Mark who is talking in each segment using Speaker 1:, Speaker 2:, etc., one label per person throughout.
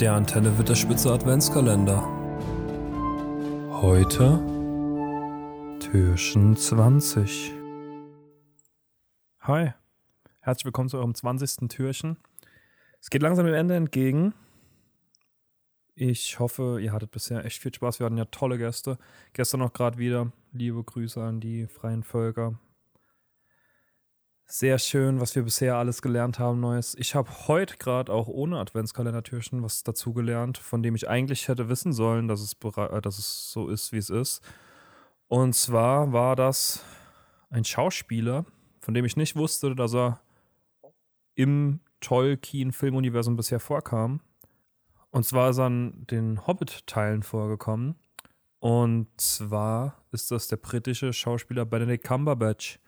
Speaker 1: Der Antenne wird der Spitze Adventskalender. Heute Türchen 20.
Speaker 2: Hi, herzlich willkommen zu eurem 20. Türchen. Es geht langsam dem Ende entgegen. Ich hoffe, ihr hattet bisher echt viel Spaß. Wir hatten ja tolle Gäste. Gestern noch gerade wieder. Liebe Grüße an die freien Völker. Sehr schön, was wir bisher alles gelernt haben, Neues. Ich habe heute gerade auch ohne Adventskalendertürchen was dazu gelernt, von dem ich eigentlich hätte wissen sollen, dass es, äh, dass es so ist, wie es ist. Und zwar war das ein Schauspieler, von dem ich nicht wusste, dass er im Tolkien-Filmuniversum bisher vorkam. Und zwar ist er an den Hobbit-Teilen vorgekommen. Und zwar ist das der britische Schauspieler Benedict Cumberbatch.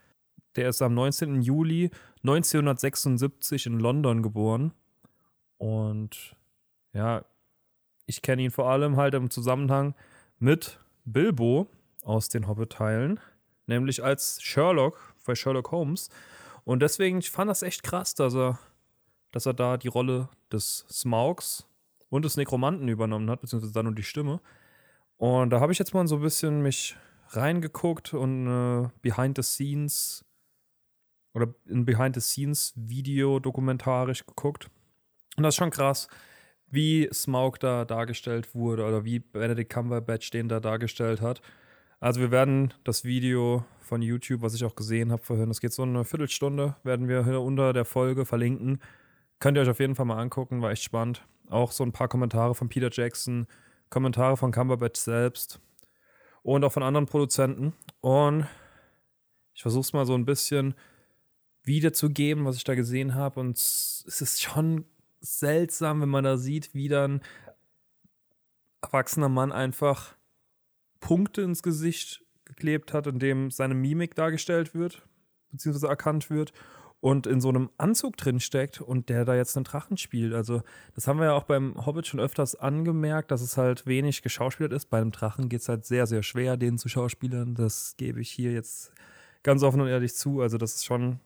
Speaker 2: Der ist am 19. Juli 1976 in London geboren. Und ja, ich kenne ihn vor allem halt im Zusammenhang mit Bilbo aus den Hobbit-Teilen, nämlich als Sherlock bei Sherlock Holmes. Und deswegen, ich fand das echt krass, dass er, dass er da die Rolle des Smaugs und des Nekromanten übernommen hat, beziehungsweise dann nur die Stimme. Und da habe ich jetzt mal so ein bisschen mich reingeguckt und äh, Behind the Scenes oder ein Behind-the-Scenes-Video dokumentarisch geguckt. Und das ist schon krass, wie Smaug da dargestellt wurde oder wie Benedict Cumberbatch den da dargestellt hat. Also wir werden das Video von YouTube, was ich auch gesehen habe vorhin, das geht so eine Viertelstunde, werden wir hier unter der Folge verlinken. Könnt ihr euch auf jeden Fall mal angucken, war echt spannend. Auch so ein paar Kommentare von Peter Jackson, Kommentare von Cumberbatch selbst und auch von anderen Produzenten. Und ich versuche es mal so ein bisschen wiederzugeben, was ich da gesehen habe. Und es ist schon seltsam, wenn man da sieht, wie dann erwachsener Mann einfach Punkte ins Gesicht geklebt hat, in dem seine Mimik dargestellt wird, beziehungsweise erkannt wird und in so einem Anzug drin steckt und der da jetzt einen Drachen spielt. Also, das haben wir ja auch beim Hobbit schon öfters angemerkt, dass es halt wenig geschauspielert ist. Bei einem Drachen geht es halt sehr, sehr schwer, den zu schauspielern. Das gebe ich hier jetzt ganz offen und ehrlich zu. Also, das ist schon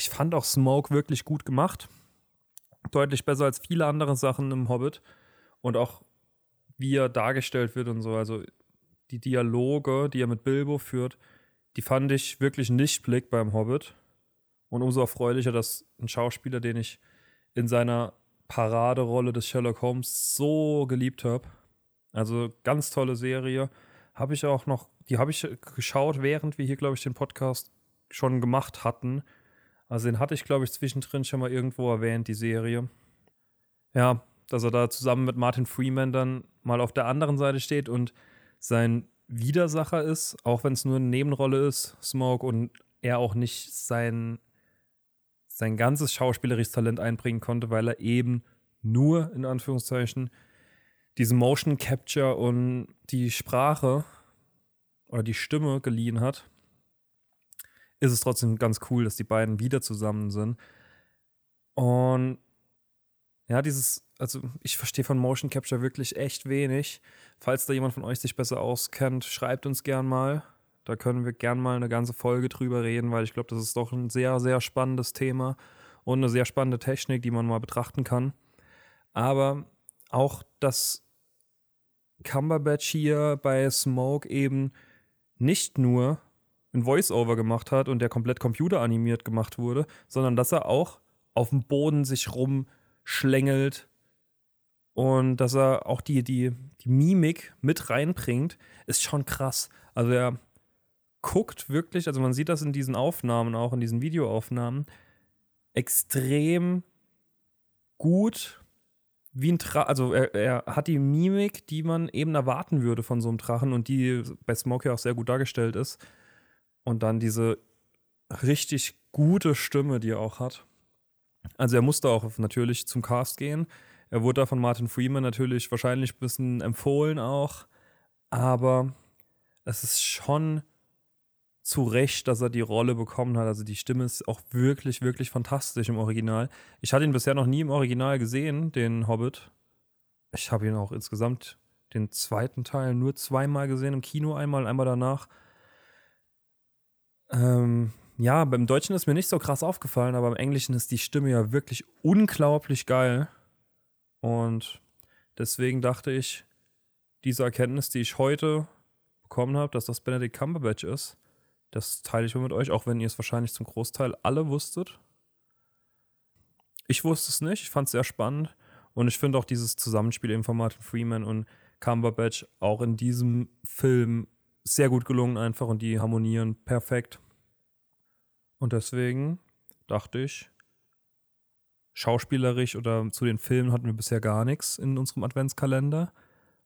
Speaker 2: ich fand auch Smoke wirklich gut gemacht. Deutlich besser als viele andere Sachen im Hobbit. Und auch wie er dargestellt wird und so. Also die Dialoge, die er mit Bilbo führt, die fand ich wirklich nicht blick beim Hobbit. Und umso erfreulicher, dass ein Schauspieler, den ich in seiner Paraderolle des Sherlock Holmes so geliebt habe. Also ganz tolle Serie. Habe ich auch noch, die habe ich geschaut, während wir hier, glaube ich, den Podcast schon gemacht hatten. Also den hatte ich, glaube ich, zwischendrin schon mal irgendwo erwähnt, die Serie. Ja, dass er da zusammen mit Martin Freeman dann mal auf der anderen Seite steht und sein Widersacher ist, auch wenn es nur eine Nebenrolle ist, Smoke, und er auch nicht sein, sein ganzes schauspielerisches Talent einbringen konnte, weil er eben nur, in Anführungszeichen, diese Motion Capture und die Sprache oder die Stimme geliehen hat ist es trotzdem ganz cool, dass die beiden wieder zusammen sind. Und ja, dieses, also ich verstehe von Motion Capture wirklich echt wenig. Falls da jemand von euch sich besser auskennt, schreibt uns gern mal. Da können wir gern mal eine ganze Folge drüber reden, weil ich glaube, das ist doch ein sehr, sehr spannendes Thema und eine sehr spannende Technik, die man mal betrachten kann. Aber auch, dass Cumberbatch hier bei Smoke eben nicht nur ein Voice-Over gemacht hat und der komplett computeranimiert gemacht wurde, sondern dass er auch auf dem Boden sich rumschlängelt und dass er auch die, die, die Mimik mit reinbringt, ist schon krass. Also er guckt wirklich, also man sieht das in diesen Aufnahmen, auch in diesen Videoaufnahmen, extrem gut wie ein Drachen, also er, er, hat die Mimik, die man eben erwarten würde von so einem Drachen und die bei Smokey auch sehr gut dargestellt ist. Und dann diese richtig gute Stimme, die er auch hat. Also er musste auch natürlich zum Cast gehen. Er wurde da von Martin Freeman natürlich wahrscheinlich ein bisschen empfohlen auch. Aber es ist schon zu Recht, dass er die Rolle bekommen hat. Also die Stimme ist auch wirklich, wirklich fantastisch im Original. Ich hatte ihn bisher noch nie im Original gesehen, den Hobbit. Ich habe ihn auch insgesamt den zweiten Teil nur zweimal gesehen, im Kino einmal, einmal danach. Ähm, ja, beim Deutschen ist mir nicht so krass aufgefallen, aber im Englischen ist die Stimme ja wirklich unglaublich geil. Und deswegen dachte ich, diese Erkenntnis, die ich heute bekommen habe, dass das Benedict Cumberbatch ist, das teile ich mal mit euch, auch wenn ihr es wahrscheinlich zum Großteil alle wusstet. Ich wusste es nicht, ich fand es sehr spannend und ich finde auch dieses Zusammenspiel eben von Martin Freeman und Cumberbatch auch in diesem Film sehr gut gelungen einfach und die harmonieren perfekt. Und deswegen dachte ich, schauspielerisch oder zu den Filmen hatten wir bisher gar nichts in unserem Adventskalender.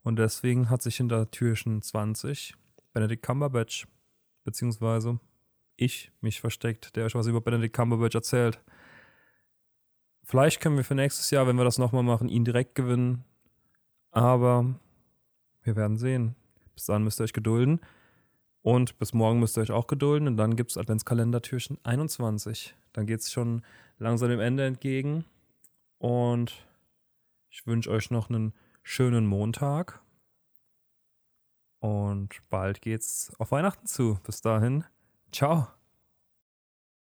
Speaker 2: Und deswegen hat sich hinter Türchen 20 Benedict Cumberbatch, beziehungsweise ich, mich versteckt, der euch was über Benedict Cumberbatch erzählt. Vielleicht können wir für nächstes Jahr, wenn wir das nochmal machen, ihn direkt gewinnen. Aber wir werden sehen. Bis dann müsst ihr euch gedulden. Und bis morgen müsst ihr euch auch gedulden. Und dann gibt es Adventskalender-Türchen 21. Dann geht es schon langsam dem Ende entgegen. Und ich wünsche euch noch einen schönen Montag. Und bald geht's auf Weihnachten zu. Bis dahin. Ciao.